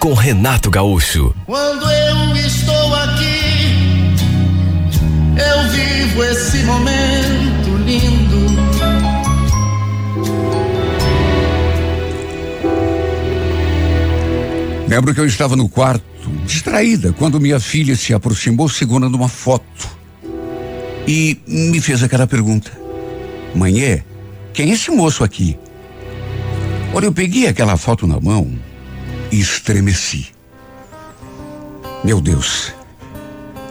com Renato Gaúcho. Quando eu estou aqui, eu vivo esse momento lindo. Lembro que eu estava no quarto, distraída, quando minha filha se aproximou segurando uma foto e me fez aquela pergunta: Mãe, quem é esse moço aqui? Olha, eu peguei aquela foto na mão e estremeci. Meu Deus,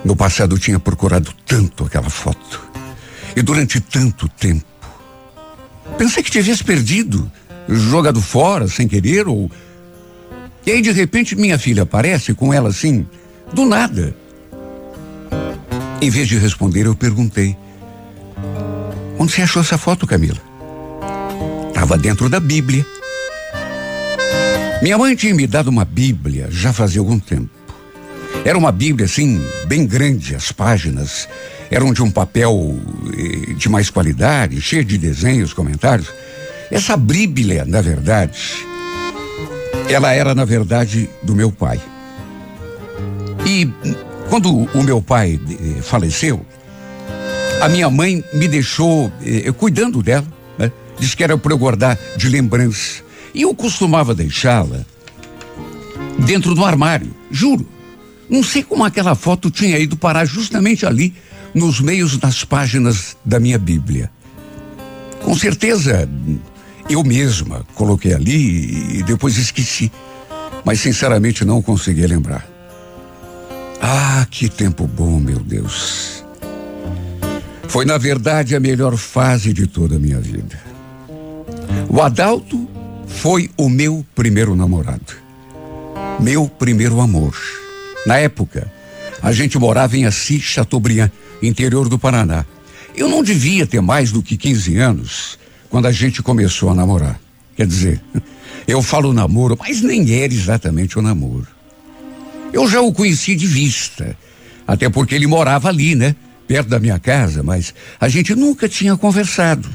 no passado eu tinha procurado tanto aquela foto e durante tanto tempo. Pensei que tivesse perdido, jogado fora sem querer ou. E aí de repente minha filha aparece com ela assim, do nada. Em vez de responder, eu perguntei: Onde você achou essa foto, Camila? Estava dentro da Bíblia. Minha mãe tinha me dado uma Bíblia já fazia algum tempo. Era uma Bíblia assim, bem grande, as páginas eram de um papel eh, de mais qualidade, cheio de desenhos, comentários. Essa Bíblia, na verdade, ela era, na verdade, do meu pai. E quando o meu pai eh, faleceu, a minha mãe me deixou eh, cuidando dela, né? Disse que era para eu guardar de lembrança. E eu costumava deixá-la dentro do armário, juro. Não sei como aquela foto tinha ido parar justamente ali, nos meios das páginas da minha Bíblia. Com certeza, eu mesma coloquei ali e depois esqueci. Mas sinceramente não consegui lembrar. Ah, que tempo bom, meu Deus. Foi, na verdade, a melhor fase de toda a minha vida. O Adalto foi o meu primeiro namorado. Meu primeiro amor. Na época, a gente morava em Assis Chateaubriand, interior do Paraná. Eu não devia ter mais do que 15 anos quando a gente começou a namorar. Quer dizer, eu falo namoro, mas nem era exatamente o namoro. Eu já o conheci de vista, até porque ele morava ali, né? Perto da minha casa, mas a gente nunca tinha conversado.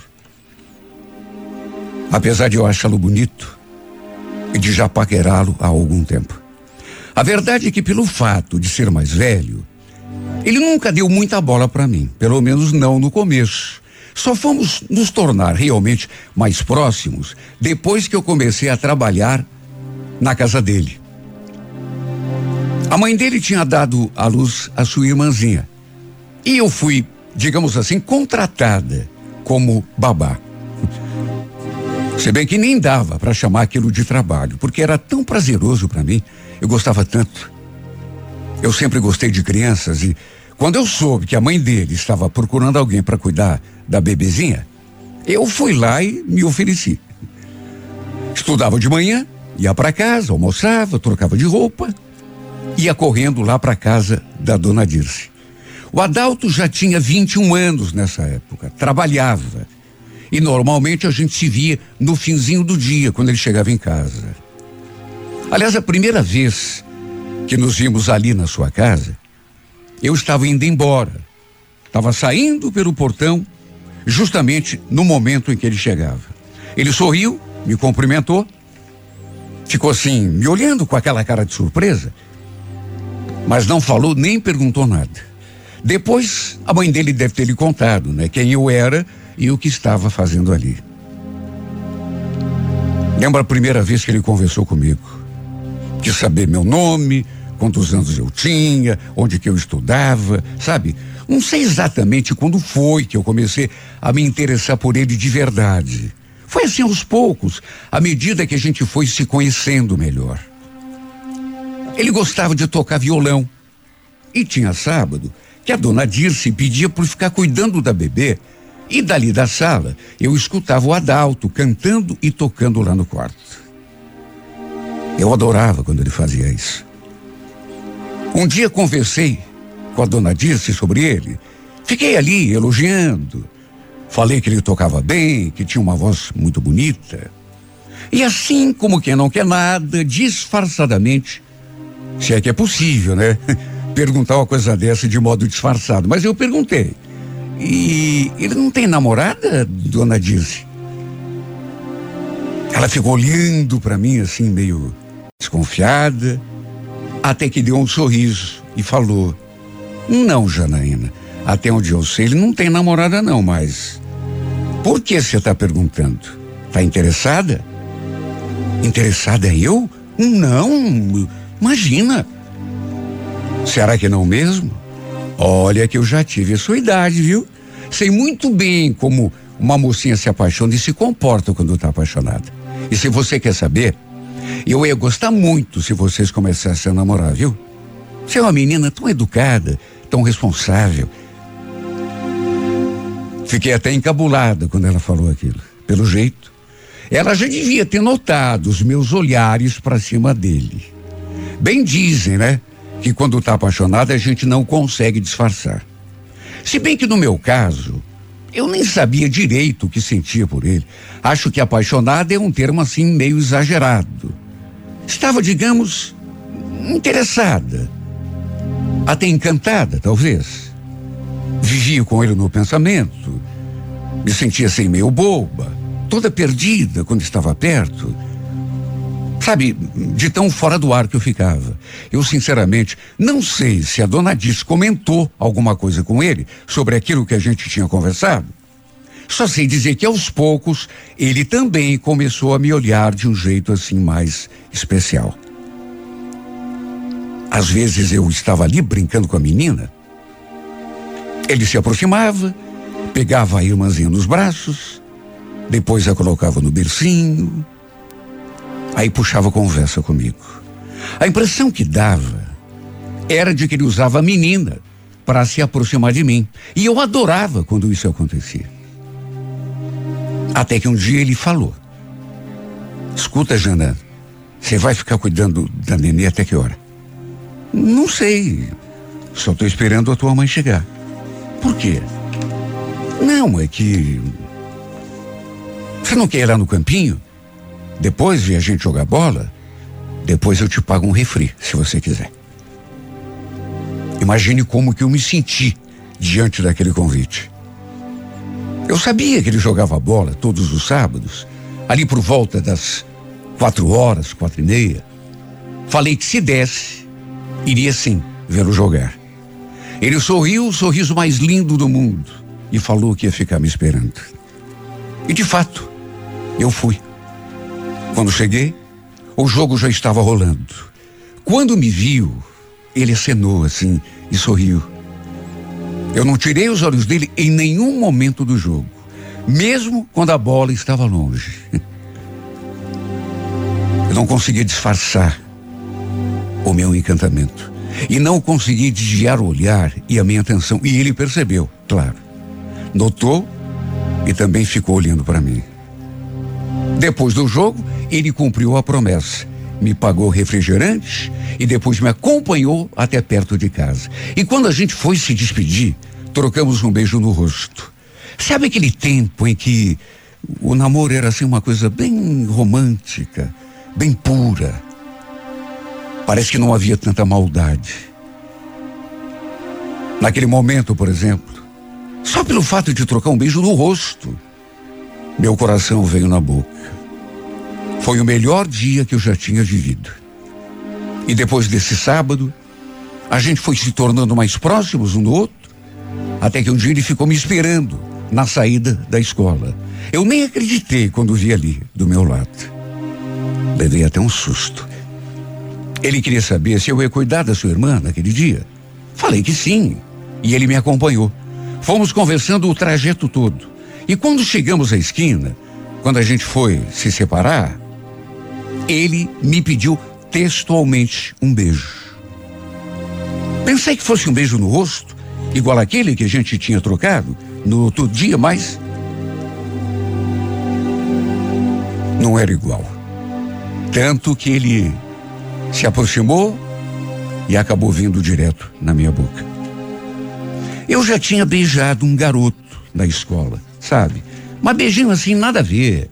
Apesar de eu achá-lo bonito e de já paquerá-lo há algum tempo. A verdade é que, pelo fato de ser mais velho, ele nunca deu muita bola para mim, pelo menos não no começo. Só fomos nos tornar realmente mais próximos depois que eu comecei a trabalhar na casa dele. A mãe dele tinha dado à luz a sua irmãzinha. E eu fui, digamos assim, contratada como babá. Se bem que nem dava para chamar aquilo de trabalho, porque era tão prazeroso para mim, eu gostava tanto. Eu sempre gostei de crianças e quando eu soube que a mãe dele estava procurando alguém para cuidar da bebezinha, eu fui lá e me ofereci. Estudava de manhã, ia para casa, almoçava, trocava de roupa, ia correndo lá para casa da dona Dirce. O Adalto já tinha 21 anos nessa época, trabalhava. E normalmente a gente se via no finzinho do dia, quando ele chegava em casa. Aliás, a primeira vez que nos vimos ali na sua casa, eu estava indo embora. Estava saindo pelo portão, justamente no momento em que ele chegava. Ele sorriu, me cumprimentou, ficou assim, me olhando com aquela cara de surpresa, mas não falou nem perguntou nada. Depois, a mãe dele deve ter lhe contado, né, quem eu era e o que estava fazendo ali. Lembra a primeira vez que ele conversou comigo? Quis saber meu nome, quantos anos eu tinha, onde que eu estudava, sabe? Não sei exatamente quando foi que eu comecei a me interessar por ele de verdade. Foi assim aos poucos, à medida que a gente foi se conhecendo melhor. Ele gostava de tocar violão. E tinha sábado que a dona Dirce pedia por ficar cuidando da bebê. E dali da sala, eu escutava o Adalto cantando e tocando lá no quarto. Eu adorava quando ele fazia isso. Um dia conversei com a dona Dirce sobre ele. Fiquei ali elogiando. Falei que ele tocava bem, que tinha uma voz muito bonita. E assim como quem não quer nada, disfarçadamente, se é que é possível, né? Perguntar uma coisa dessa de modo disfarçado. Mas eu perguntei. E ele não tem namorada, dona Dirce? Ela ficou olhando para mim assim, meio desconfiada, até que deu um sorriso e falou: Não, Janaína, até onde eu sei, ele não tem namorada, não, mas. Por que você está perguntando? Está interessada? Interessada eu? Não, imagina. Será que não mesmo? Olha que eu já tive a sua idade, viu? Sei muito bem como uma mocinha se apaixona e se comporta quando está apaixonada. E se você quer saber, eu ia gostar muito se vocês começassem a namorar, viu? Você é uma menina tão educada, tão responsável. Fiquei até encabulada quando ela falou aquilo. Pelo jeito, ela já devia ter notado os meus olhares para cima dele. Bem dizem, né? Que quando está apaixonada a gente não consegue disfarçar. Se bem que no meu caso, eu nem sabia direito o que sentia por ele. Acho que apaixonada é um termo assim meio exagerado. Estava, digamos, interessada. Até encantada, talvez. Vivia com ele no pensamento. Me sentia assim meio boba, toda perdida quando estava perto. Sabe, de tão fora do ar que eu ficava. Eu, sinceramente, não sei se a dona Diz comentou alguma coisa com ele sobre aquilo que a gente tinha conversado. Só sei dizer que aos poucos ele também começou a me olhar de um jeito assim mais especial. Às vezes eu estava ali brincando com a menina. Ele se aproximava, pegava a irmãzinha nos braços, depois a colocava no bercinho, Aí puxava conversa comigo. A impressão que dava era de que ele usava a menina para se aproximar de mim. E eu adorava quando isso acontecia. Até que um dia ele falou: Escuta, Jana, você vai ficar cuidando da nenê até que hora? Não sei. Só estou esperando a tua mãe chegar. Por quê? Não, é que. Você não quer ir lá no campinho? Depois de a gente jogar bola, depois eu te pago um refri, se você quiser. Imagine como que eu me senti diante daquele convite. Eu sabia que ele jogava bola todos os sábados, ali por volta das quatro horas, quatro e meia. Falei que se desse, iria sim vê-lo jogar. Ele sorriu o sorriso mais lindo do mundo e falou que ia ficar me esperando. E de fato, eu fui. Quando cheguei, o jogo já estava rolando. Quando me viu, ele acenou assim e sorriu. Eu não tirei os olhos dele em nenhum momento do jogo, mesmo quando a bola estava longe. Eu não consegui disfarçar o meu encantamento e não consegui desviar o olhar e a minha atenção. E ele percebeu, claro. Notou e também ficou olhando para mim. Depois do jogo, ele cumpriu a promessa. Me pagou refrigerante e depois me acompanhou até perto de casa. E quando a gente foi se despedir, trocamos um beijo no rosto. Sabe aquele tempo em que o namoro era assim uma coisa bem romântica, bem pura? Parece que não havia tanta maldade. Naquele momento, por exemplo, só pelo fato de trocar um beijo no rosto, meu coração veio na boca. Foi o melhor dia que eu já tinha vivido. E depois desse sábado, a gente foi se tornando mais próximos um do outro, até que um dia ele ficou me esperando na saída da escola. Eu nem acreditei quando vi ali, do meu lado. Levei até um susto. Ele queria saber se eu ia cuidar da sua irmã naquele dia. Falei que sim, e ele me acompanhou. Fomos conversando o trajeto todo. E quando chegamos à esquina, quando a gente foi se separar, ele me pediu textualmente um beijo. Pensei que fosse um beijo no rosto, igual aquele que a gente tinha trocado no outro dia, mas. Não era igual. Tanto que ele se aproximou e acabou vindo direto na minha boca. Eu já tinha beijado um garoto na escola, sabe? Mas beijinho assim, nada a ver.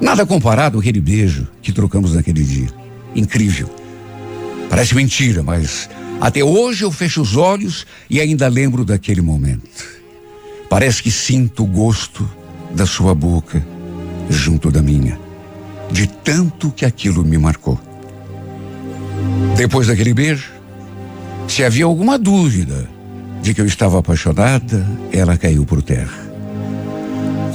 Nada comparado àquele beijo que trocamos naquele dia. Incrível. Parece mentira, mas até hoje eu fecho os olhos e ainda lembro daquele momento. Parece que sinto o gosto da sua boca junto da minha, de tanto que aquilo me marcou. Depois daquele beijo, se havia alguma dúvida de que eu estava apaixonada, ela caiu por terra.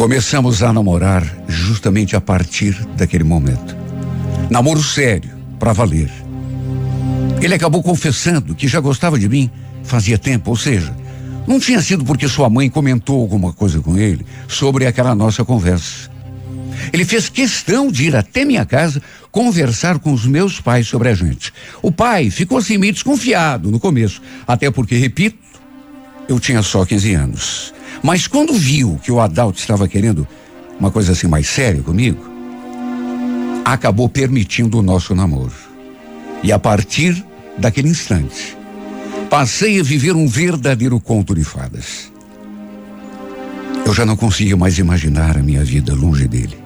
Começamos a namorar justamente a partir daquele momento. Namoro sério, para valer. Ele acabou confessando que já gostava de mim fazia tempo, ou seja, não tinha sido porque sua mãe comentou alguma coisa com ele sobre aquela nossa conversa. Ele fez questão de ir até minha casa conversar com os meus pais sobre a gente. O pai ficou assim meio desconfiado no começo, até porque, repito, eu tinha só 15 anos. Mas quando viu que o Adalto estava querendo uma coisa assim mais séria comigo, acabou permitindo o nosso namoro. E a partir daquele instante, passei a viver um verdadeiro conto de fadas. Eu já não conseguia mais imaginar a minha vida longe dele.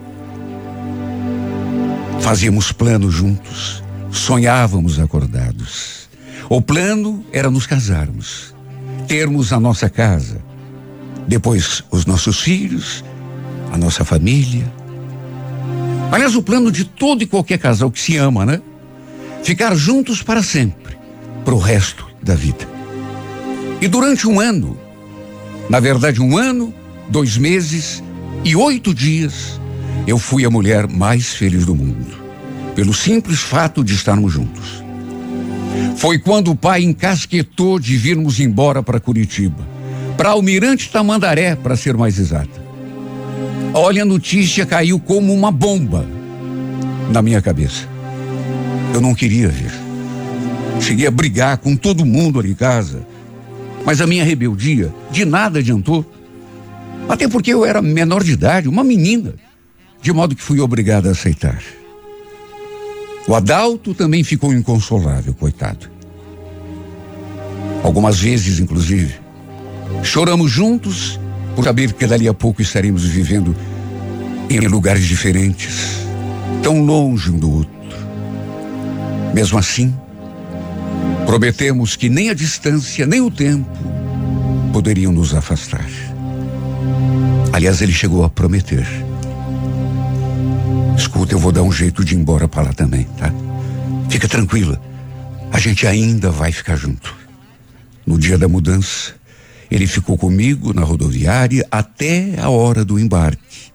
Fazíamos planos juntos, sonhávamos acordados. O plano era nos casarmos, termos a nossa casa, depois os nossos filhos, a nossa família. Aliás, o plano de todo e qualquer casal que se ama, né? Ficar juntos para sempre, para o resto da vida. E durante um ano, na verdade, um ano, dois meses e oito dias, eu fui a mulher mais feliz do mundo, pelo simples fato de estarmos juntos. Foi quando o pai encasquetou de virmos embora para Curitiba, para Almirante Tamandaré, para ser mais exata. Olha, a notícia caiu como uma bomba na minha cabeça. Eu não queria ver. Cheguei a brigar com todo mundo ali em casa. Mas a minha rebeldia de nada adiantou. Até porque eu era menor de idade, uma menina. De modo que fui obrigado a aceitar. O Adalto também ficou inconsolável, coitado. Algumas vezes, inclusive, choramos juntos por saber que dali a pouco estaremos vivendo em lugares diferentes, tão longe um do outro. Mesmo assim, Prometemos que nem a distância, nem o tempo poderiam nos afastar. Aliás, ele chegou a prometer. Escuta, eu vou dar um jeito de ir embora para lá também, tá? Fica tranquila. A gente ainda vai ficar junto. No dia da mudança, ele ficou comigo na rodoviária até a hora do embarque.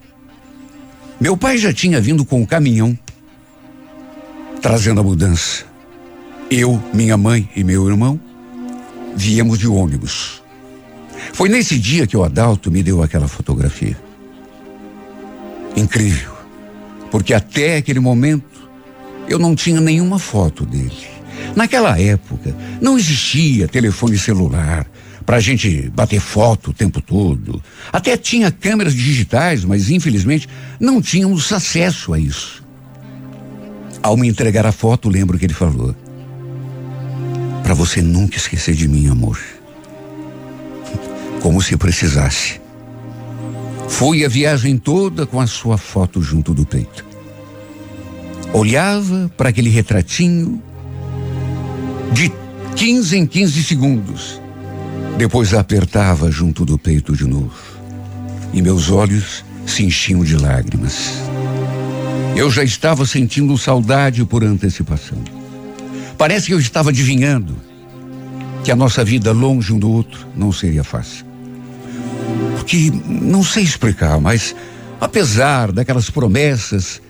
Meu pai já tinha vindo com o caminhão trazendo a mudança. Eu, minha mãe e meu irmão viemos de ônibus. Foi nesse dia que o Adalto me deu aquela fotografia. Incrível, porque até aquele momento eu não tinha nenhuma foto dele. Naquela época não existia telefone celular para a gente bater foto o tempo todo. Até tinha câmeras digitais, mas infelizmente não tínhamos acesso a isso. Ao me entregar a foto, lembro que ele falou: para você nunca esquecer de mim, amor. Como se precisasse. Fui a viagem toda com a sua foto junto do peito. Olhava para aquele retratinho de 15 em 15 segundos. Depois apertava junto do peito de novo. E meus olhos se enchiam de lágrimas. Eu já estava sentindo saudade por antecipação. Parece que eu estava adivinhando que a nossa vida longe um do outro não seria fácil. Porque não sei explicar, mas apesar daquelas promessas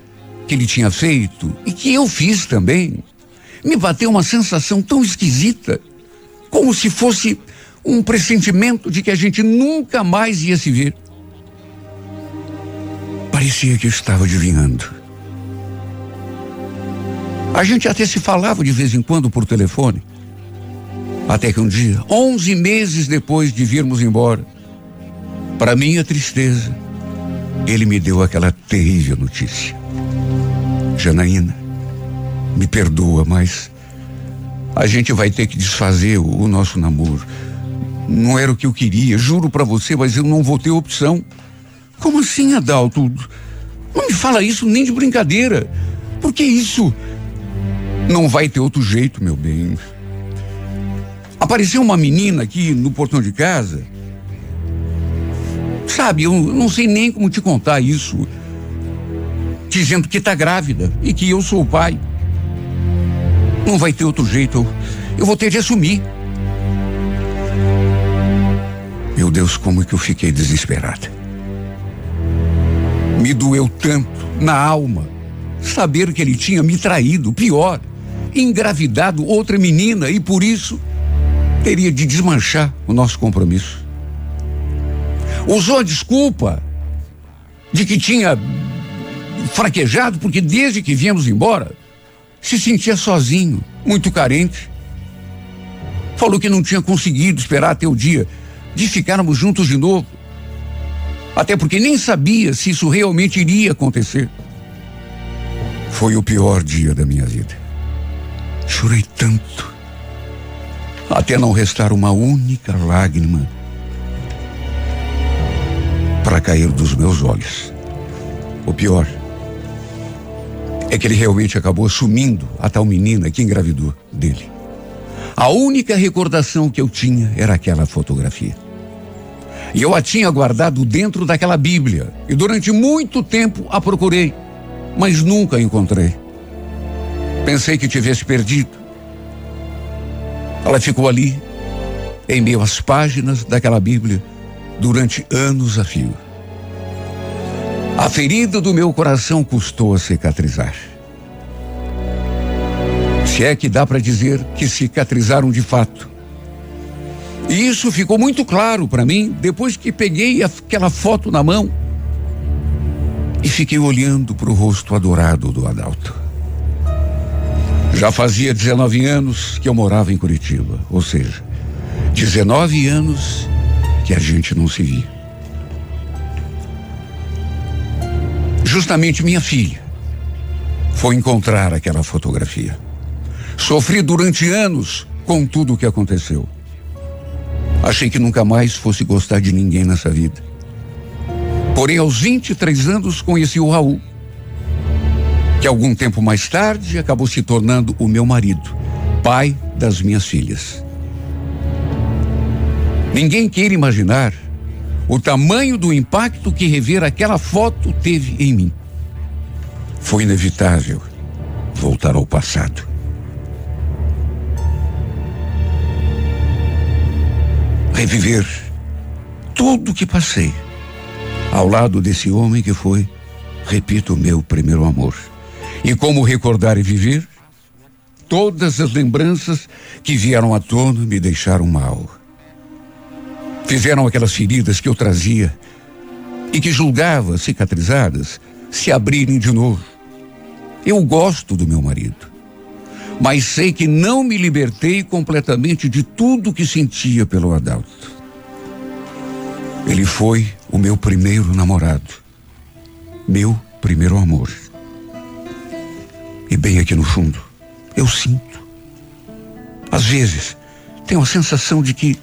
que ele tinha feito e que eu fiz também, me bateu uma sensação tão esquisita, como se fosse um pressentimento de que a gente nunca mais ia se ver. Parecia que eu estava adivinhando. A gente até se falava de vez em quando por telefone. Até que um dia, onze meses depois de virmos embora, para minha tristeza, ele me deu aquela terrível notícia. Janaína, me perdoa, mas A gente vai ter que desfazer o, o nosso namoro. Não era o que eu queria, juro para você, mas eu não vou ter opção. Como assim, Adalto? Não me fala isso nem de brincadeira. Por que isso? Não vai ter outro jeito, meu bem. Apareceu uma menina aqui no portão de casa. Sabe, eu não sei nem como te contar isso. Dizendo que tá grávida e que eu sou o pai. Não vai ter outro jeito. Eu, eu vou ter de assumir. Meu Deus, como é que eu fiquei desesperada. Me doeu tanto na alma saber que ele tinha me traído, pior, engravidado outra menina e por isso teria de desmanchar o nosso compromisso. Usou a desculpa de que tinha fraquejado porque desde que viemos embora se sentia sozinho, muito carente. Falou que não tinha conseguido esperar até o dia de ficarmos juntos de novo. Até porque nem sabia se isso realmente iria acontecer. Foi o pior dia da minha vida. Chorei tanto, até não restar uma única lágrima para cair dos meus olhos. O pior é que ele realmente acabou assumindo a tal menina que engravidou dele. A única recordação que eu tinha era aquela fotografia. E eu a tinha guardado dentro daquela Bíblia. E durante muito tempo a procurei, mas nunca encontrei. Pensei que tivesse perdido. Ela ficou ali, em meio às páginas daquela Bíblia, durante anos a fio. A ferida do meu coração custou a cicatrizar. Se é que dá para dizer que cicatrizaram de fato. E isso ficou muito claro para mim depois que peguei aquela foto na mão e fiquei olhando para o rosto adorado do Adalto. Já fazia 19 anos que eu morava em Curitiba, ou seja, 19 anos que a gente não se via. Justamente minha filha foi encontrar aquela fotografia. Sofri durante anos com tudo o que aconteceu. Achei que nunca mais fosse gostar de ninguém nessa vida. Porém, aos 23 anos, conheci o Raul, que algum tempo mais tarde acabou se tornando o meu marido, pai das minhas filhas. Ninguém queira imaginar o tamanho do impacto que rever aquela foto teve em mim. Foi inevitável voltar ao passado. Reviver tudo o que passei ao lado desse homem que foi, repito, meu primeiro amor. E como recordar e viver? Todas as lembranças que vieram à tona me deixaram mal. Fizeram aquelas feridas que eu trazia e que julgava cicatrizadas se abrirem de novo. Eu gosto do meu marido mas sei que não me libertei completamente de tudo que sentia pelo Adalto. Ele foi o meu primeiro namorado, meu primeiro amor. E bem aqui no fundo, eu sinto. Às vezes, tenho a sensação de que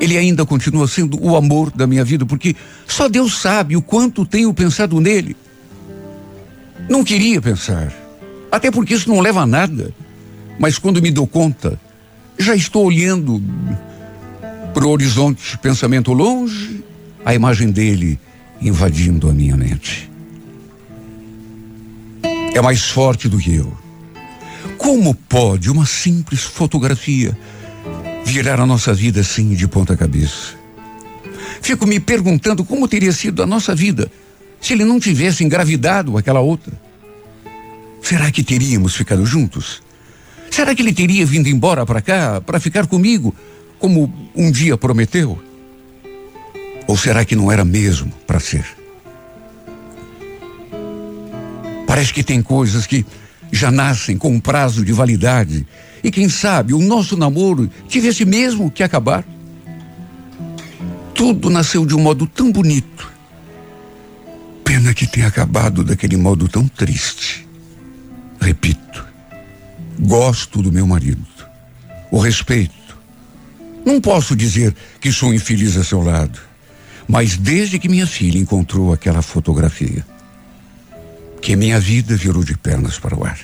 ele ainda continua sendo o amor da minha vida, porque só Deus sabe o quanto tenho pensado nele. Não queria pensar. Até porque isso não leva a nada. Mas quando me dou conta, já estou olhando para o horizonte, pensamento longe, a imagem dele invadindo a minha mente. É mais forte do que eu. Como pode uma simples fotografia virar a nossa vida assim de ponta cabeça? Fico me perguntando como teria sido a nossa vida se ele não tivesse engravidado aquela outra. Será que teríamos ficado juntos? Será que ele teria vindo embora para cá para ficar comigo, como um dia prometeu? Ou será que não era mesmo para ser? Parece que tem coisas que já nascem com um prazo de validade. E quem sabe o nosso namoro tivesse mesmo que acabar. Tudo nasceu de um modo tão bonito. Pena que tenha acabado daquele modo tão triste. Repito, Gosto do meu marido. O respeito. Não posso dizer que sou infeliz a seu lado, mas desde que minha filha encontrou aquela fotografia, que minha vida virou de pernas para o ar.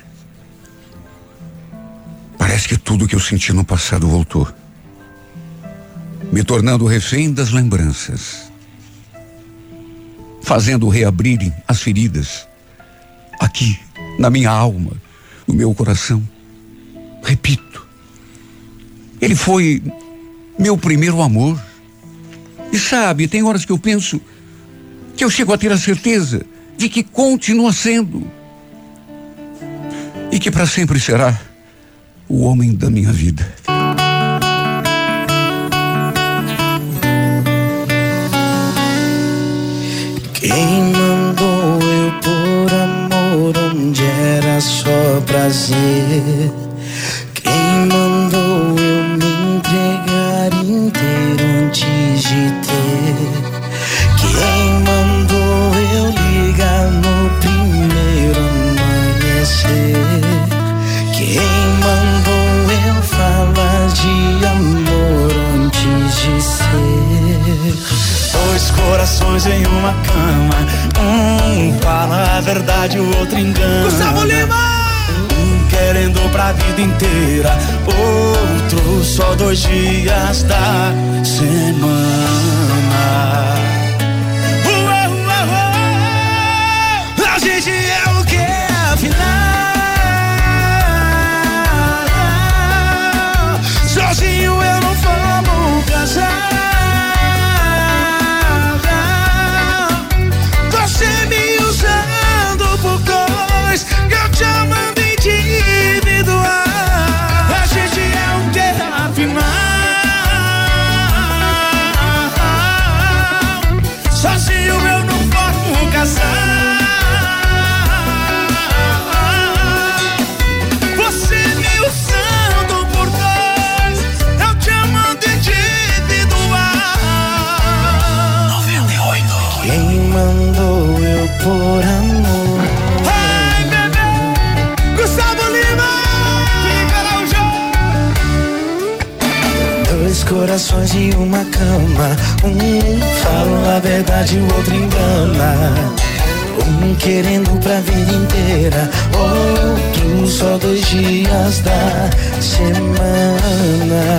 Parece que tudo que eu senti no passado voltou, me tornando refém das lembranças, fazendo reabrirem as feridas aqui, na minha alma, no meu coração. Repito, ele foi meu primeiro amor. E sabe, tem horas que eu penso que eu chego a ter a certeza de que continua sendo e que para sempre será o homem da minha vida. Quem só prazer? Quem mandou eu me entregar inteiro antes de ter? Quem mandou eu ligar no primeiro amanhecer? Quem mandou eu falar de amor antes de ser? Dois corações em uma cama. Um fala a verdade, o outro engana. Gustavo Lima! Um querendo pra vida inteira, outro só dois dias da semana. Por amor? Ai, bebê! Gustavo Lima! Dois corações e uma cama. Um fala a verdade, o outro engana. Um querendo pra vida inteira, outro só dois dias da semana.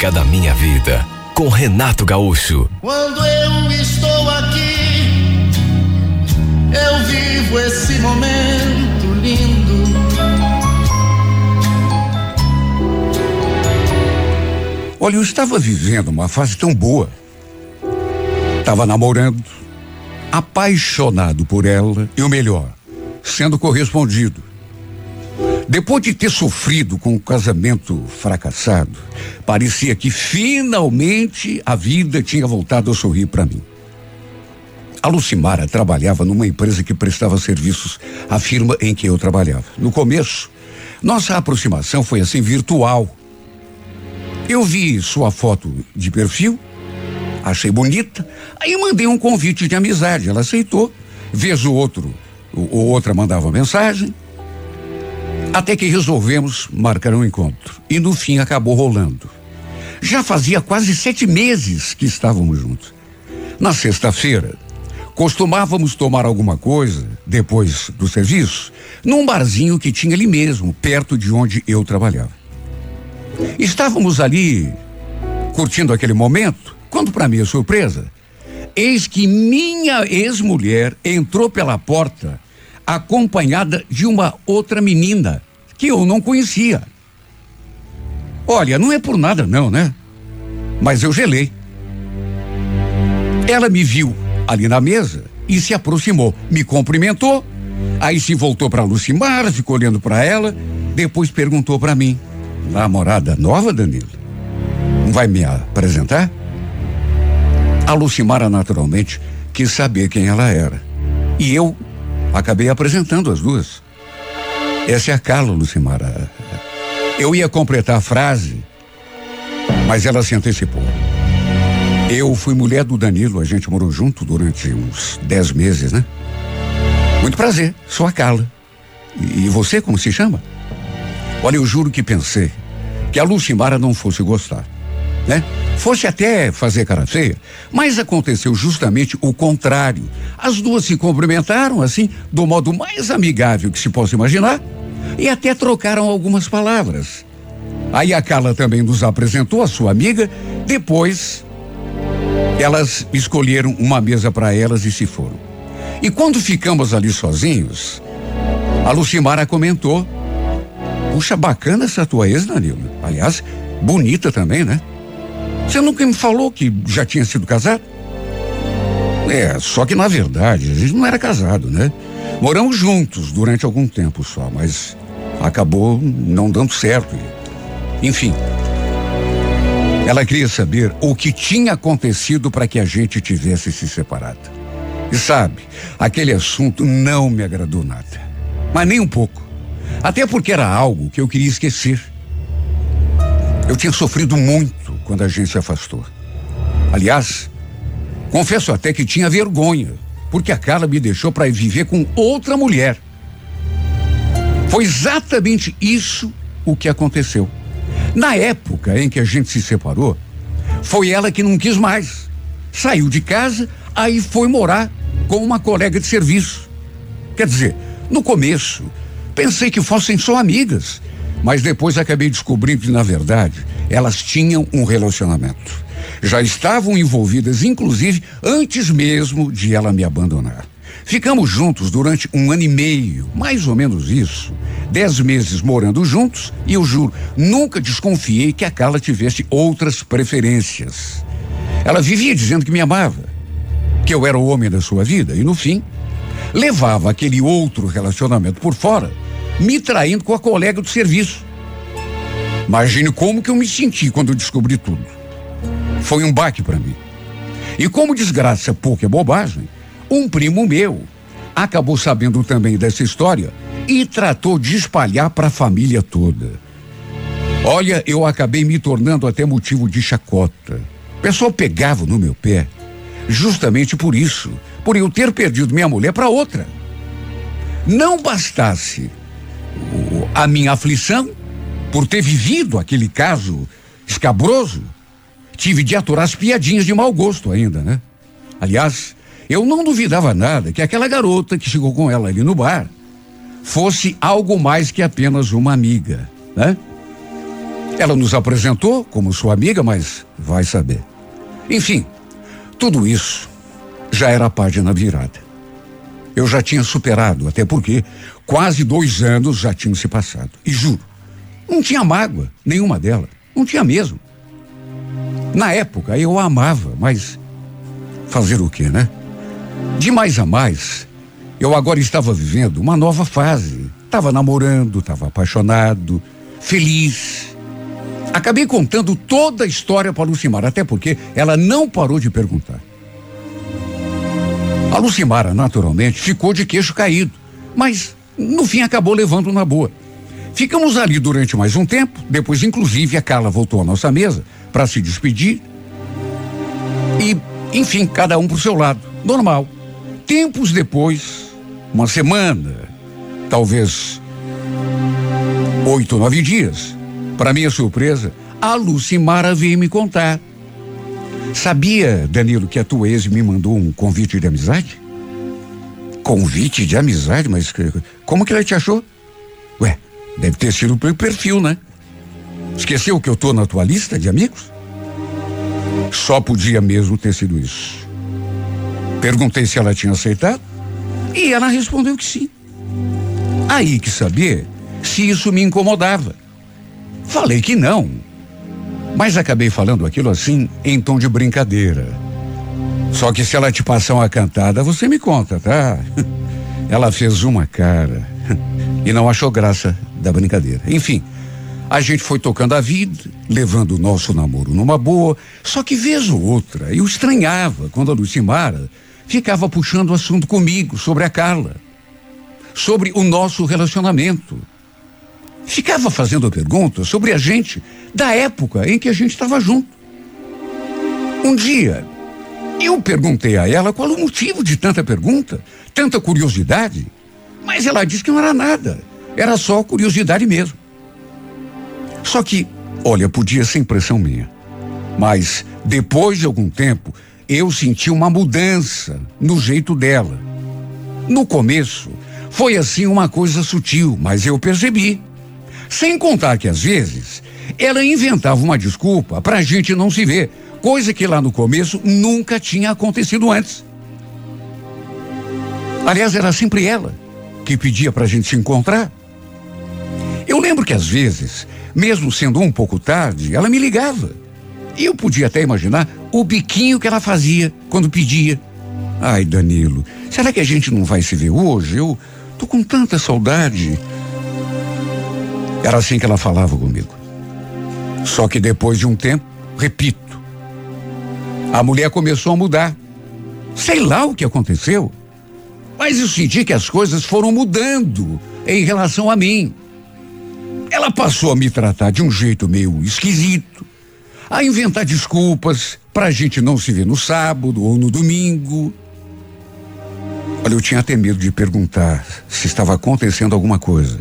Música da Minha Vida com Renato Gaúcho. Quando eu estou aqui, eu vivo esse momento lindo. Olha, eu estava vivendo uma fase tão boa. Estava namorando, apaixonado por ela e o melhor, sendo correspondido. Depois de ter sofrido com o casamento fracassado, parecia que finalmente a vida tinha voltado a sorrir para mim. A Lucimara trabalhava numa empresa que prestava serviços à firma em que eu trabalhava. No começo, nossa aproximação foi assim virtual. Eu vi sua foto de perfil, achei bonita, aí mandei um convite de amizade, ela aceitou. Vez o outro, o, o outra mandava mensagem. Até que resolvemos marcar um encontro. E no fim acabou rolando. Já fazia quase sete meses que estávamos juntos. Na sexta-feira, costumávamos tomar alguma coisa, depois do serviço, num barzinho que tinha ali mesmo, perto de onde eu trabalhava. Estávamos ali curtindo aquele momento, quando, para minha surpresa, eis que minha ex-mulher entrou pela porta acompanhada de uma outra menina que eu não conhecia. Olha, não é por nada não, né? Mas eu gelei. Ela me viu ali na mesa e se aproximou, me cumprimentou, aí se voltou para Lucimar, ficou olhando para ela, depois perguntou para mim: "Namorada nova, Danilo? Não vai me apresentar?" A Lucimara naturalmente quis saber quem ela era. E eu acabei apresentando as duas. Essa é a Carla, Lucimara. Eu ia completar a frase, mas ela se antecipou. Eu fui mulher do Danilo, a gente morou junto durante uns dez meses, né? Muito prazer, sou a Carla. E, e você, como se chama? Olha, eu juro que pensei que a Lucimara não fosse gostar, né? Fosse até fazer cara feia, mas aconteceu justamente o contrário. As duas se cumprimentaram assim, do modo mais amigável que se possa imaginar, e até trocaram algumas palavras. Aí a Carla também nos apresentou a sua amiga, depois elas escolheram uma mesa para elas e se foram. E quando ficamos ali sozinhos, a Lucimara comentou: Puxa, bacana essa tua ex, Danilo. Aliás, bonita também, né? Você nunca me falou que já tinha sido casado? É, só que na verdade a gente não era casado, né? Moramos juntos durante algum tempo só, mas acabou não dando certo. Enfim. Ela queria saber o que tinha acontecido para que a gente tivesse se separado. E sabe, aquele assunto não me agradou nada. Mas nem um pouco. Até porque era algo que eu queria esquecer. Eu tinha sofrido muito quando a gente se afastou. Aliás, confesso até que tinha vergonha, porque a Carla me deixou para viver com outra mulher. Foi exatamente isso o que aconteceu. Na época em que a gente se separou, foi ela que não quis mais. Saiu de casa, aí foi morar com uma colega de serviço. Quer dizer, no começo, pensei que fossem só amigas, mas depois acabei descobrindo que, na verdade, elas tinham um relacionamento. Já estavam envolvidas, inclusive, antes mesmo de ela me abandonar. Ficamos juntos durante um ano e meio, mais ou menos isso. Dez meses morando juntos e eu juro, nunca desconfiei que a Carla tivesse outras preferências. Ela vivia dizendo que me amava, que eu era o homem da sua vida e, no fim, levava aquele outro relacionamento por fora me traindo com a colega do serviço. Imagine como que eu me senti quando descobri tudo. Foi um baque para mim. E como desgraça pouca é bobagem, um primo meu acabou sabendo também dessa história e tratou de espalhar para a família toda. Olha, eu acabei me tornando até motivo de chacota. O pessoal pegava no meu pé, justamente por isso, por eu ter perdido minha mulher para outra. Não bastasse a minha aflição por ter vivido aquele caso escabroso, tive de aturar as piadinhas de mau gosto ainda, né? Aliás, eu não duvidava nada que aquela garota que chegou com ela ali no bar fosse algo mais que apenas uma amiga, né? Ela nos apresentou como sua amiga, mas vai saber. Enfim, tudo isso já era página virada. Eu já tinha superado, até porque quase dois anos já tinham se passado. E juro, não tinha mágoa nenhuma dela. Não tinha mesmo. Na época eu a amava, mas fazer o quê, né? De mais a mais, eu agora estava vivendo uma nova fase. Estava namorando, estava apaixonado, feliz. Acabei contando toda a história para Lucimar, até porque ela não parou de perguntar. A Lucimara, naturalmente, ficou de queixo caído, mas no fim acabou levando na boa. Ficamos ali durante mais um tempo, depois, inclusive, a Carla voltou à nossa mesa para se despedir. E, enfim, cada um por seu lado. Normal. Tempos depois, uma semana, talvez oito, nove dias. Para minha surpresa, a Lucimara veio me contar. Sabia, Danilo, que a tua ex me mandou um convite de amizade? Convite de amizade? Mas como que ela te achou? Ué, deve ter sido pelo perfil, né? Esqueceu que eu tô na tua lista de amigos? Só podia mesmo ter sido isso. Perguntei se ela tinha aceitado e ela respondeu que sim. Aí que saber se isso me incomodava. Falei que não, mas acabei falando aquilo assim em tom de brincadeira. Só que se ela te passar uma cantada, você me conta, tá? Ela fez uma cara e não achou graça da brincadeira. Enfim, a gente foi tocando a vida, levando o nosso namoro numa boa, só que vez ou outra eu estranhava quando a Lucimara ficava puxando o assunto comigo sobre a Carla, sobre o nosso relacionamento. Ficava fazendo perguntas sobre a gente da época em que a gente estava junto. Um dia, eu perguntei a ela qual o motivo de tanta pergunta, tanta curiosidade, mas ela disse que não era nada, era só curiosidade mesmo. Só que, olha, podia ser impressão minha, mas depois de algum tempo, eu senti uma mudança no jeito dela. No começo, foi assim uma coisa sutil, mas eu percebi. Sem contar que às vezes ela inventava uma desculpa para a gente não se ver, coisa que lá no começo nunca tinha acontecido antes. Aliás, era sempre ela que pedia para a gente se encontrar. Eu lembro que às vezes, mesmo sendo um pouco tarde, ela me ligava. E eu podia até imaginar o biquinho que ela fazia quando pedia. Ai, Danilo, será que a gente não vai se ver hoje? Eu tô com tanta saudade. Era assim que ela falava comigo. Só que depois de um tempo, repito, a mulher começou a mudar. Sei lá o que aconteceu, mas eu senti que as coisas foram mudando em relação a mim. Ela passou a me tratar de um jeito meio esquisito, a inventar desculpas para a gente não se ver no sábado ou no domingo. Olha, eu tinha até medo de perguntar se estava acontecendo alguma coisa.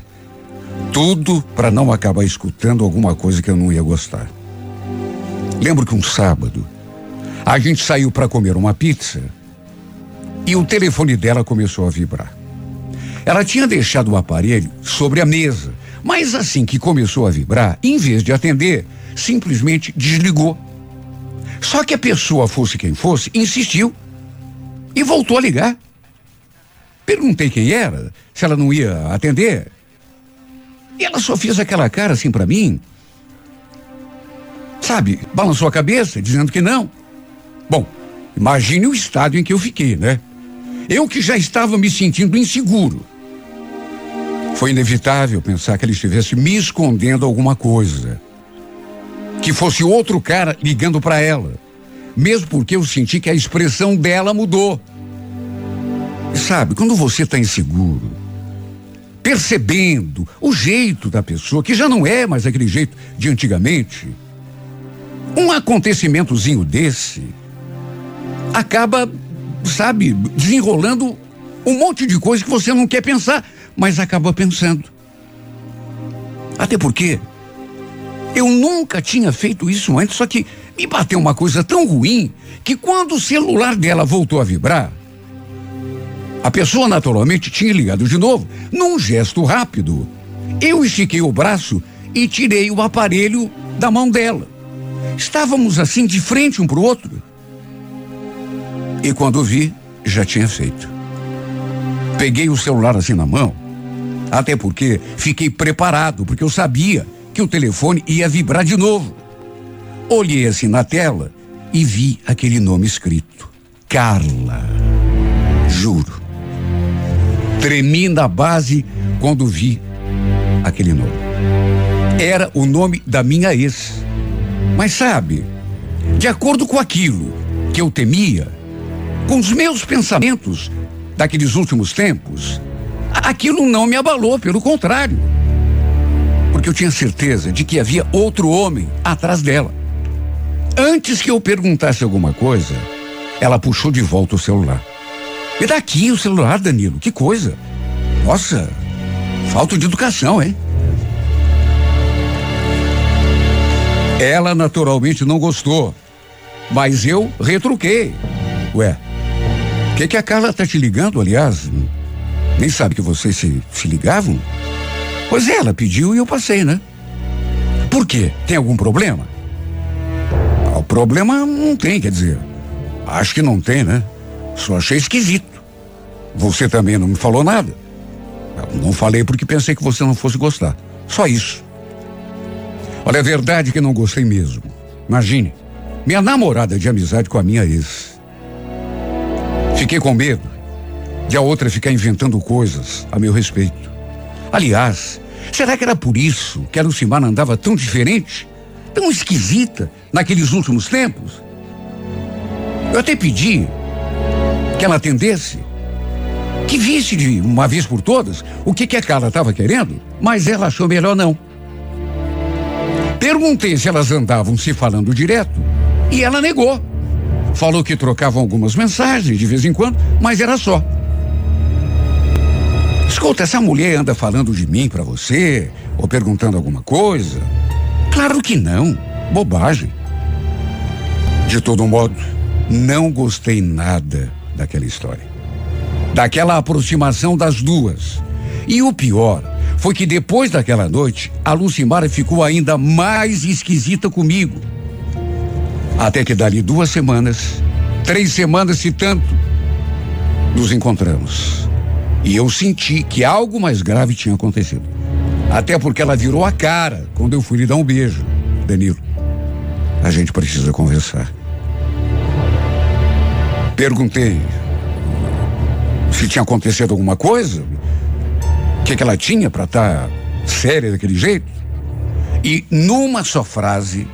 Tudo para não acabar escutando alguma coisa que eu não ia gostar. Lembro que um sábado a gente saiu para comer uma pizza e o telefone dela começou a vibrar. Ela tinha deixado o aparelho sobre a mesa, mas assim que começou a vibrar, em vez de atender, simplesmente desligou. Só que a pessoa, fosse quem fosse, insistiu e voltou a ligar. Perguntei quem era, se ela não ia atender. E ela só fez aquela cara assim para mim. Sabe, balançou a cabeça, dizendo que não. Bom, imagine o estado em que eu fiquei, né? Eu que já estava me sentindo inseguro. Foi inevitável pensar que ele estivesse me escondendo alguma coisa. Que fosse outro cara ligando para ela. Mesmo porque eu senti que a expressão dela mudou. E sabe, quando você está inseguro, percebendo o jeito da pessoa, que já não é mais aquele jeito de antigamente, um acontecimentozinho desse acaba, sabe, desenrolando um monte de coisa que você não quer pensar, mas acaba pensando. Até porque eu nunca tinha feito isso antes, só que me bateu uma coisa tão ruim que quando o celular dela voltou a vibrar, a pessoa naturalmente tinha ligado de novo, num gesto rápido. Eu estiquei o braço e tirei o aparelho da mão dela. Estávamos assim de frente um para o outro. E quando vi, já tinha feito. Peguei o celular assim na mão, até porque fiquei preparado, porque eu sabia que o telefone ia vibrar de novo. Olhei assim na tela e vi aquele nome escrito: Carla. Juro. Tremi na base quando vi aquele nome. Era o nome da minha ex. Mas sabe, de acordo com aquilo que eu temia, com os meus pensamentos daqueles últimos tempos, aquilo não me abalou, pelo contrário. Porque eu tinha certeza de que havia outro homem atrás dela. Antes que eu perguntasse alguma coisa, ela puxou de volta o celular. Me dá aqui o celular, Danilo. Que coisa. Nossa, falta de educação, hein? Ela naturalmente não gostou, mas eu retruquei. Ué, que, que a Carla tá te ligando, aliás? Nem sabe que vocês se, se ligavam? Pois é, ela pediu e eu passei, né? Por quê? Tem algum problema? Ah, o problema não tem, quer dizer. Acho que não tem, né? Só achei esquisito. Você também não me falou nada. Eu não falei porque pensei que você não fosse gostar. Só isso. Olha, é verdade que não gostei mesmo. Imagine, minha namorada de amizade com a minha ex. Fiquei com medo de a outra ficar inventando coisas a meu respeito. Aliás, será que era por isso que a Lucimar andava tão diferente, tão esquisita naqueles últimos tempos? Eu até pedi que ela atendesse, que visse de uma vez por todas o que, que a Carla estava querendo, mas ela achou melhor não. Perguntei se elas andavam se falando direto e ela negou. Falou que trocavam algumas mensagens de vez em quando, mas era só. Escuta, essa mulher anda falando de mim para você ou perguntando alguma coisa? Claro que não. Bobagem. De todo modo, não gostei nada daquela história. Daquela aproximação das duas. E o pior foi que depois daquela noite, a Lucimara ficou ainda mais esquisita comigo. Até que dali duas semanas, três semanas se tanto, nos encontramos. E eu senti que algo mais grave tinha acontecido. Até porque ela virou a cara quando eu fui lhe dar um beijo. Danilo, a gente precisa conversar. Perguntei se tinha acontecido alguma coisa, o que, que ela tinha para estar tá séria daquele jeito. E numa só frase,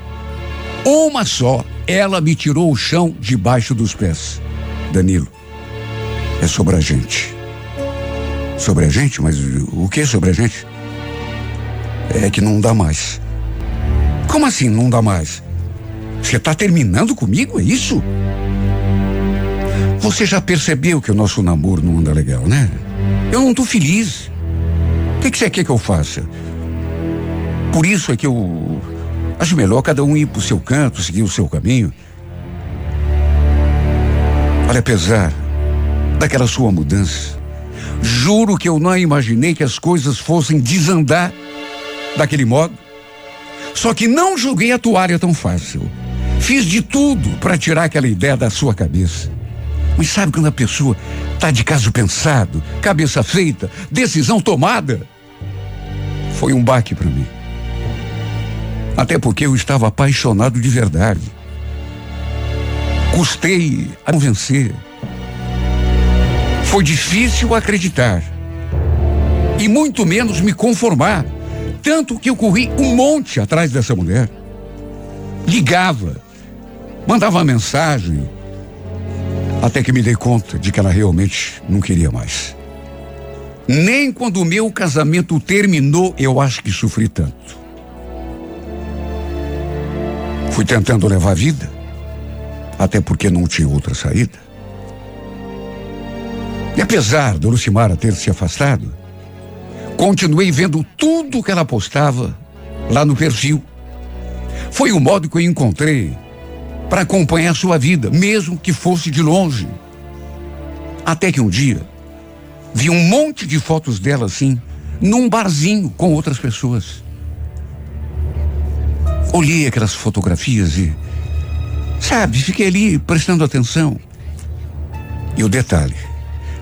uma só, ela me tirou o chão debaixo dos pés. Danilo, é sobre a gente. Sobre a gente? Mas o que é sobre a gente? É que não dá mais. Como assim não dá mais? Você está terminando comigo, é isso? Você já percebeu que o nosso namoro não anda legal, né? Eu não tô feliz. O que, que você quer que eu faça? Por isso é que eu acho melhor cada um ir pro seu canto, seguir o seu caminho. Olha, apesar daquela sua mudança, juro que eu não imaginei que as coisas fossem desandar daquele modo. Só que não joguei a toalha tão fácil. Fiz de tudo para tirar aquela ideia da sua cabeça. Mas sabe quando a pessoa tá de caso pensado, cabeça feita, decisão tomada? Foi um baque para mim. Até porque eu estava apaixonado de verdade. Custei a convencer. Foi difícil acreditar. E muito menos me conformar. Tanto que eu corri um monte atrás dessa mulher. Ligava, mandava mensagem, até que me dei conta de que ela realmente não queria mais. Nem quando o meu casamento terminou, eu acho que sofri tanto. Fui tentando levar a vida, até porque não tinha outra saída. E apesar do Lucimara ter se afastado, continuei vendo tudo que ela postava lá no perfil. Foi o modo que eu encontrei para acompanhar sua vida, mesmo que fosse de longe. Até que um dia vi um monte de fotos dela assim, num barzinho com outras pessoas. Olhei aquelas fotografias e, sabe, fiquei ali prestando atenção. E o detalhe,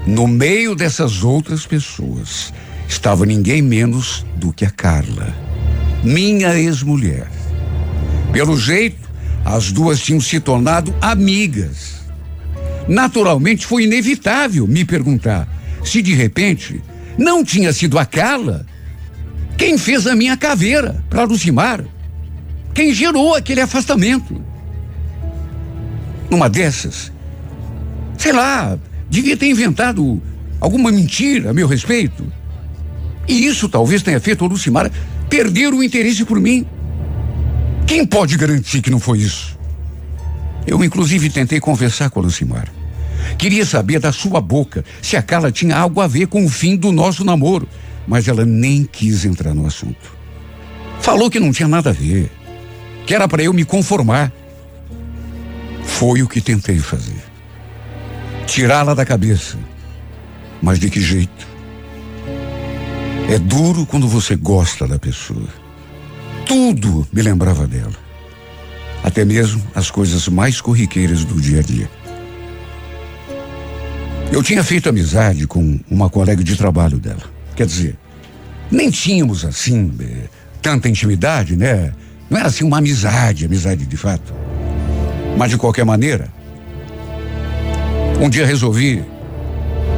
no meio dessas outras pessoas estava ninguém menos do que a Carla, minha ex-mulher. Pelo jeito, as duas tinham se tornado amigas. Naturalmente, foi inevitável me perguntar se de repente não tinha sido a Carla quem fez a minha caveira para Lucimar, quem gerou aquele afastamento. Numa dessas, sei lá, devia ter inventado alguma mentira a meu respeito. E isso talvez tenha feito a Lucimar perder o interesse por mim. Quem pode garantir que não foi isso? Eu, inclusive, tentei conversar com a Lucimar. Queria saber da sua boca se a Carla tinha algo a ver com o fim do nosso namoro, mas ela nem quis entrar no assunto. Falou que não tinha nada a ver. Que era para eu me conformar. Foi o que tentei fazer. Tirá-la da cabeça. Mas de que jeito? É duro quando você gosta da pessoa. Tudo me lembrava dela. Até mesmo as coisas mais corriqueiras do dia a dia. Eu tinha feito amizade com uma colega de trabalho dela. Quer dizer, nem tínhamos assim eh, tanta intimidade, né? Não era assim uma amizade, amizade de fato. Mas de qualquer maneira, um dia resolvi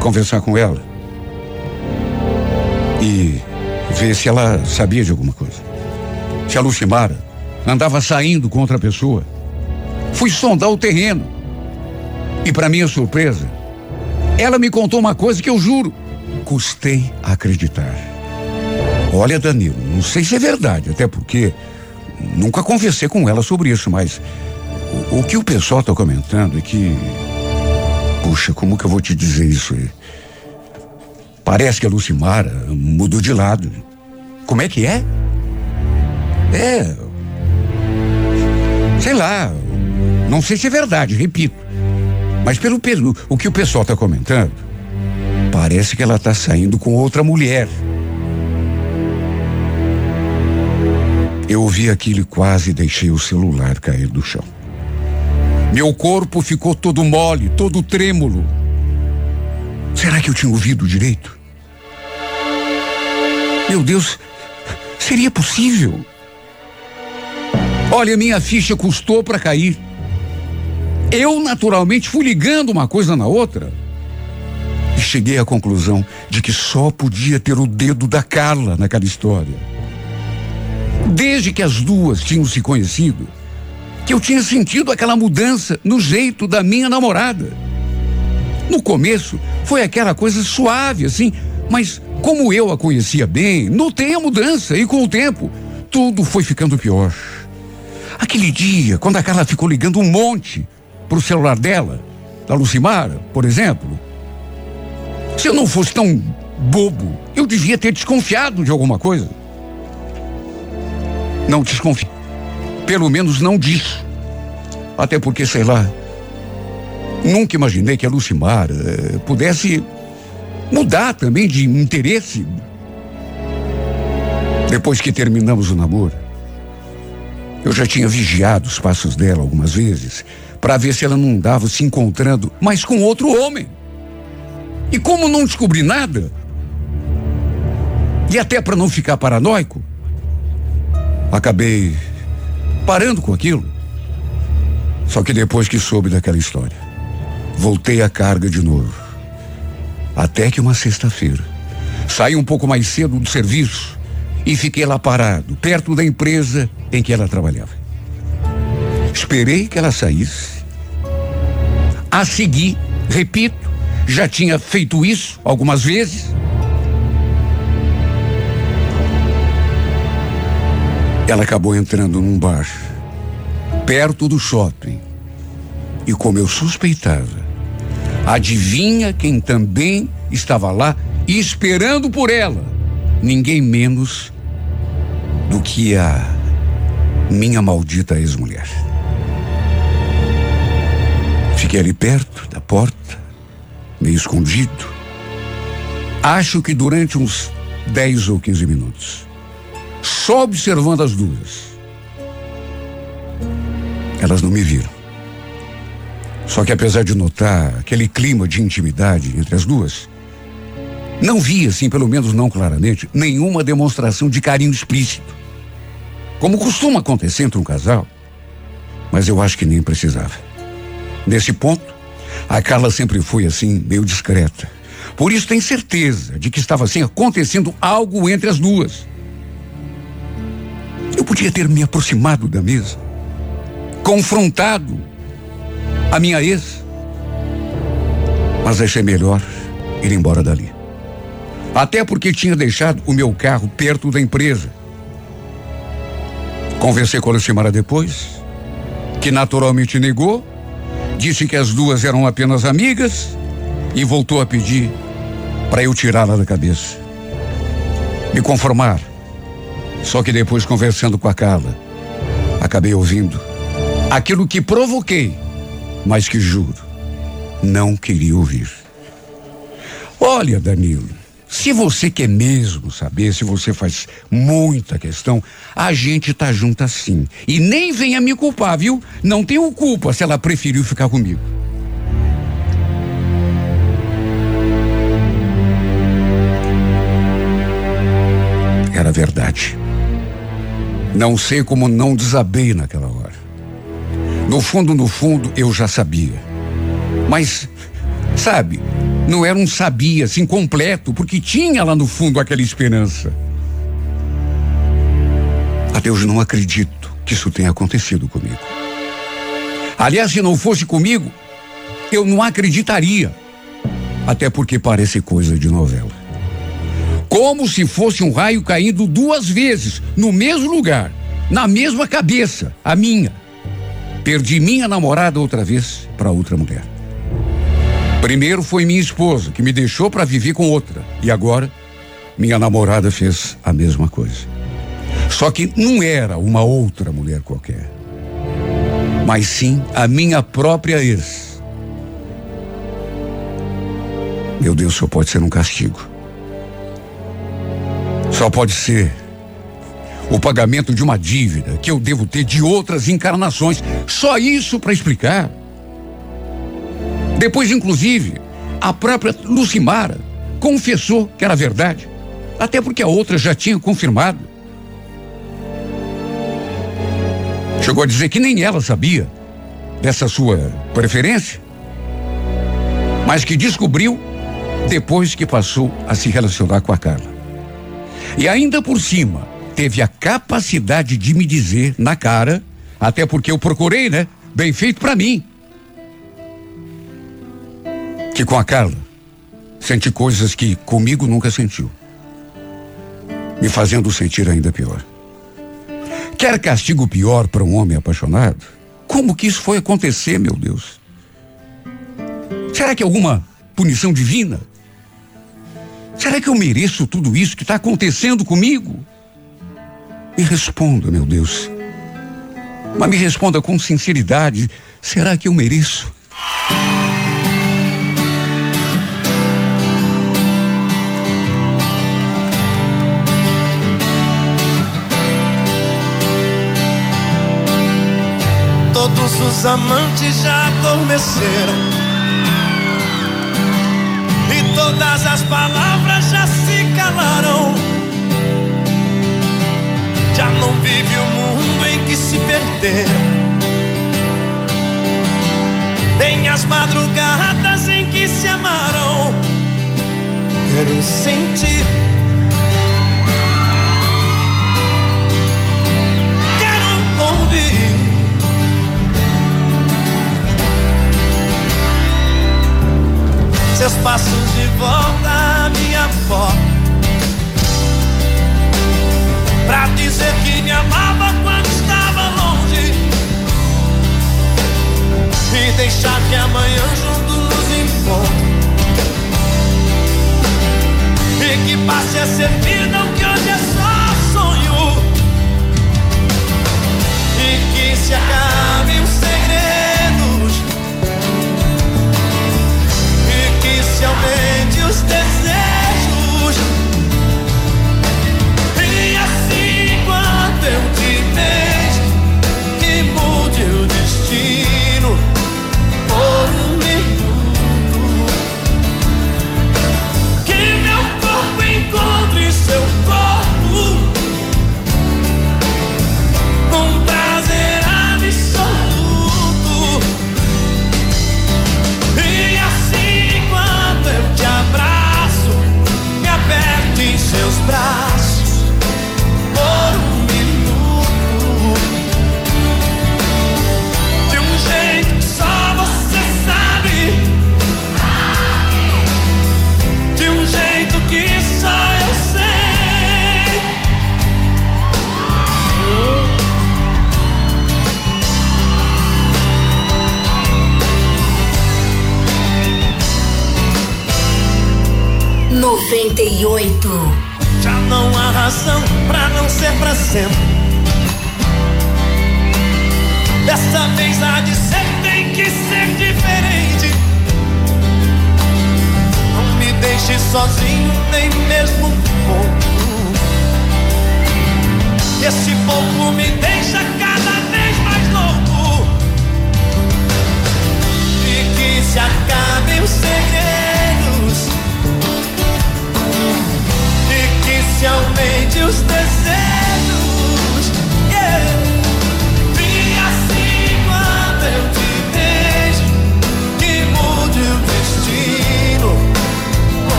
conversar com ela e ver se ela sabia de alguma coisa. Se a Lucimara andava saindo com outra pessoa. Fui sondar o terreno. E para minha surpresa, ela me contou uma coisa que eu juro, custei a acreditar. Olha, Danilo, não sei se é verdade, até porque nunca conversei com ela sobre isso, mas o, o que o pessoal está comentando é que. Puxa, como que eu vou te dizer isso aí? Parece que a Lucimara mudou de lado. Como é que é? É. Sei lá. Não sei se é verdade, repito. Mas pelo, pelo o que o pessoal está comentando, parece que ela está saindo com outra mulher. Eu ouvi aquilo e quase deixei o celular cair do chão. Meu corpo ficou todo mole, todo trêmulo. Será que eu tinha ouvido direito? Meu Deus, seria possível? Olha, minha ficha custou para cair. Eu, naturalmente, fui ligando uma coisa na outra. E cheguei à conclusão de que só podia ter o dedo da Carla naquela história. Desde que as duas tinham se conhecido, que eu tinha sentido aquela mudança no jeito da minha namorada. No começo, foi aquela coisa suave, assim, mas como eu a conhecia bem, notei a mudança e com o tempo, tudo foi ficando pior. Aquele dia, quando a Carla ficou ligando um monte pro celular dela, da Lucimara, por exemplo. Se eu não fosse tão bobo, eu devia ter desconfiado de alguma coisa. Não desconfio. Pelo menos não disso. Até porque, sei lá, nunca imaginei que a Lucimara eh, pudesse mudar também de interesse. Depois que terminamos o namoro, eu já tinha vigiado os passos dela algumas vezes para ver se ela não andava se encontrando mais com outro homem. E como não descobri nada, e até para não ficar paranoico, acabei parando com aquilo. Só que depois que soube daquela história, voltei à carga de novo. Até que uma sexta-feira, saí um pouco mais cedo do serviço e fiquei lá parado, perto da empresa em que ela trabalhava. Esperei que ela saísse. A seguir, repito, já tinha feito isso algumas vezes. Ela acabou entrando num bar, perto do shopping. E como eu suspeitava, adivinha quem também estava lá esperando por ela? Ninguém menos do que a minha maldita ex-mulher. Fiquei ali perto da porta, meio escondido. Acho que durante uns 10 ou 15 minutos. Só observando as duas. Elas não me viram. Só que apesar de notar aquele clima de intimidade entre as duas, não vi, assim, pelo menos não claramente, nenhuma demonstração de carinho explícito como costuma acontecer entre um casal. Mas eu acho que nem precisava. Nesse ponto, a Carla sempre foi assim, meio discreta. Por isso tem certeza de que estava assim acontecendo algo entre as duas. Eu podia ter me aproximado da mesa, confrontado a minha ex, mas achei melhor ir embora dali. Até porque tinha deixado o meu carro perto da empresa Conversei com a Lucimara depois, que naturalmente negou, disse que as duas eram apenas amigas e voltou a pedir para eu tirá-la da cabeça. Me conformar. Só que depois, conversando com a Carla, Acabei ouvindo aquilo que provoquei, mas que juro, não queria ouvir. Olha, Danilo, se você quer mesmo saber, se você faz muita questão, a gente tá junto assim. E nem venha me culpar, viu? Não tenho culpa se ela preferiu ficar comigo. Era verdade. Não sei como não desabei naquela hora. No fundo, no fundo, eu já sabia. Mas, sabe, não era um sabia assim completo, porque tinha lá no fundo aquela esperança. Até hoje não acredito que isso tenha acontecido comigo. Aliás, se não fosse comigo, eu não acreditaria. Até porque parece coisa de novela como se fosse um raio caindo duas vezes no mesmo lugar, na mesma cabeça, a minha. Perdi minha namorada outra vez para outra mulher. Primeiro foi minha esposa, que me deixou para viver com outra. E agora, minha namorada fez a mesma coisa. Só que não era uma outra mulher qualquer, mas sim a minha própria ex. Meu Deus, só pode ser um castigo. Só pode ser o pagamento de uma dívida que eu devo ter de outras encarnações. Só isso para explicar. Depois, inclusive, a própria Lucimara confessou que era verdade. Até porque a outra já tinha confirmado. Chegou a dizer que nem ela sabia dessa sua preferência, mas que descobriu depois que passou a se relacionar com a Carla. E ainda por cima, teve a capacidade de me dizer na cara, até porque eu procurei, né? Bem feito para mim. Que com a Carla senti coisas que comigo nunca sentiu. Me fazendo sentir ainda pior. Quer castigo pior para um homem apaixonado? Como que isso foi acontecer, meu Deus? Será que alguma punição divina? Será que eu mereço tudo isso que está acontecendo comigo? Me responda, meu Deus. Mas me responda com sinceridade: será que eu mereço? Todos os amantes já adormeceram Todas as palavras já se calaram. Já não vive o mundo em que se perderam. Tem as madrugadas em que se amaram. Quero sentir. Quero ouvir. Seus passos de volta à minha porta. Pra dizer que me amava quando estava longe. E deixar que amanhã junto nos encontre. E que passe a ser vida o que hoje é só sonho. E que se acabe o segredo. Aumente os desejos.